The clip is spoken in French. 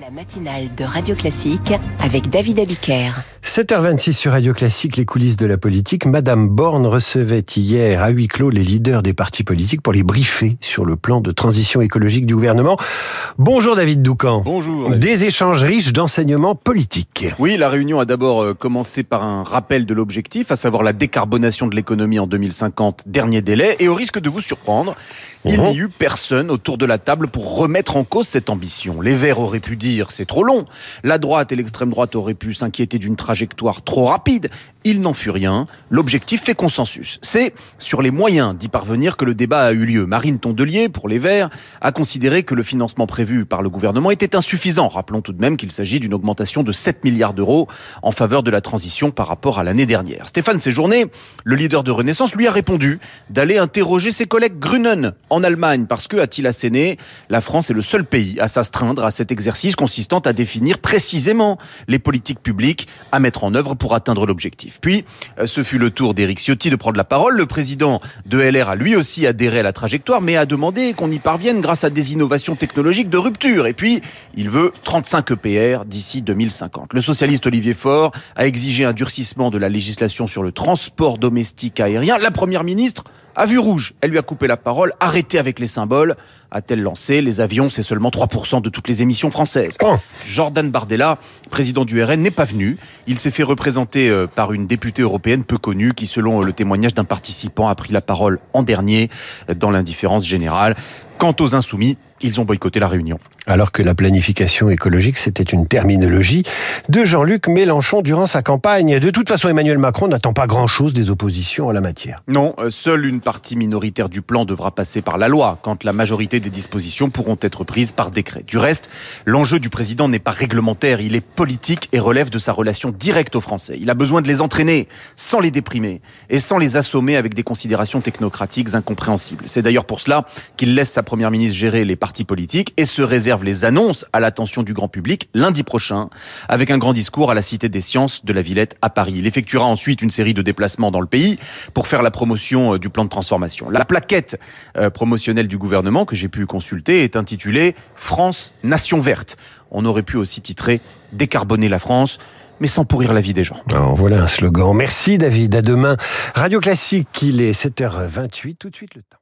La matinale de Radio Classique avec David Abiker. 7h26 sur Radio Classique, les coulisses de la politique. Madame Borne recevait hier à huis clos les leaders des partis politiques pour les briefer sur le plan de transition écologique du gouvernement. Bonjour David Doucan. Bonjour. Des échanges riches d'enseignements politiques. Oui, la réunion a d'abord euh, commencé par un rappel de l'objectif, à savoir la décarbonation de l'économie en 2050, dernier délai. Et au risque de vous surprendre, il n'y eut personne autour de la table pour remettre en cause cette ambition. Les Verts auraient pu dire c'est trop long. La droite et l'extrême droite auraient pu s'inquiéter d'une trajectoire trop rapide. Il n'en fut rien. L'objectif fait consensus. C'est sur les moyens d'y parvenir que le débat a eu lieu. Marine Tondelier, pour les Verts, a considéré que le financement prévu par le gouvernement était insuffisant. Rappelons tout de même qu'il s'agit d'une augmentation de 7 milliards d'euros en faveur de la transition par rapport à l'année dernière. Stéphane Séjourné, le leader de Renaissance, lui a répondu d'aller interroger ses collègues Grunen en Allemagne parce que, a-t-il asséné, la France est le seul pays à s'astreindre à cet exercice consistant à définir précisément les politiques publiques à mettre en œuvre pour atteindre l'objectif. Puis, euh, ce fut le tour d'Éric Ciotti de prendre la parole. Le président de LR a lui aussi adhéré à la trajectoire, mais a demandé qu'on y parvienne grâce à des innovations technologiques de rupture. Et puis, il veut 35 EPR d'ici 2050. Le socialiste Olivier Faure a exigé un durcissement de la législation sur le transport domestique aérien. La première ministre a vu rouge. Elle lui a coupé la parole. Arrêtez avec les symboles. A-t-elle lancé Les avions, c'est seulement 3% de toutes les émissions françaises. Oh. Jordan Bardella, président du RN, n'est pas venu. Il s'est fait représenter euh, par une députée européenne peu connue qui, selon le témoignage d'un participant, a pris la parole en dernier euh, dans l'indifférence générale. Quant aux insoumis, ils ont boycotté la réunion. Alors que la planification écologique, c'était une terminologie de Jean-Luc Mélenchon durant sa campagne. De toute façon, Emmanuel Macron n'attend pas grand-chose des oppositions en la matière. Non, euh, seule une partie minoritaire du plan devra passer par la loi, quand la majorité des dispositions pourront être prises par décret. Du reste, l'enjeu du président n'est pas réglementaire, il est politique et relève de sa relation directe aux Français. Il a besoin de les entraîner, sans les déprimer, et sans les assommer avec des considérations technocratiques incompréhensibles. C'est d'ailleurs pour cela qu'il laisse sa première ministre gérer les partis politiques et se réserve les annonces à l'attention du grand public lundi prochain, avec un grand discours à la Cité des Sciences de la Villette à Paris. Il effectuera ensuite une série de déplacements dans le pays pour faire la promotion euh, du plan de transformation. La plaquette euh, promotionnelle du gouvernement que j'ai pu consulter est intitulée France Nation Verte. On aurait pu aussi titrer Décarboner la France mais sans pourrir la vie des gens. Alors, voilà un slogan. Merci David. À demain. Radio Classique, il est 7h28. Tout de suite le temps.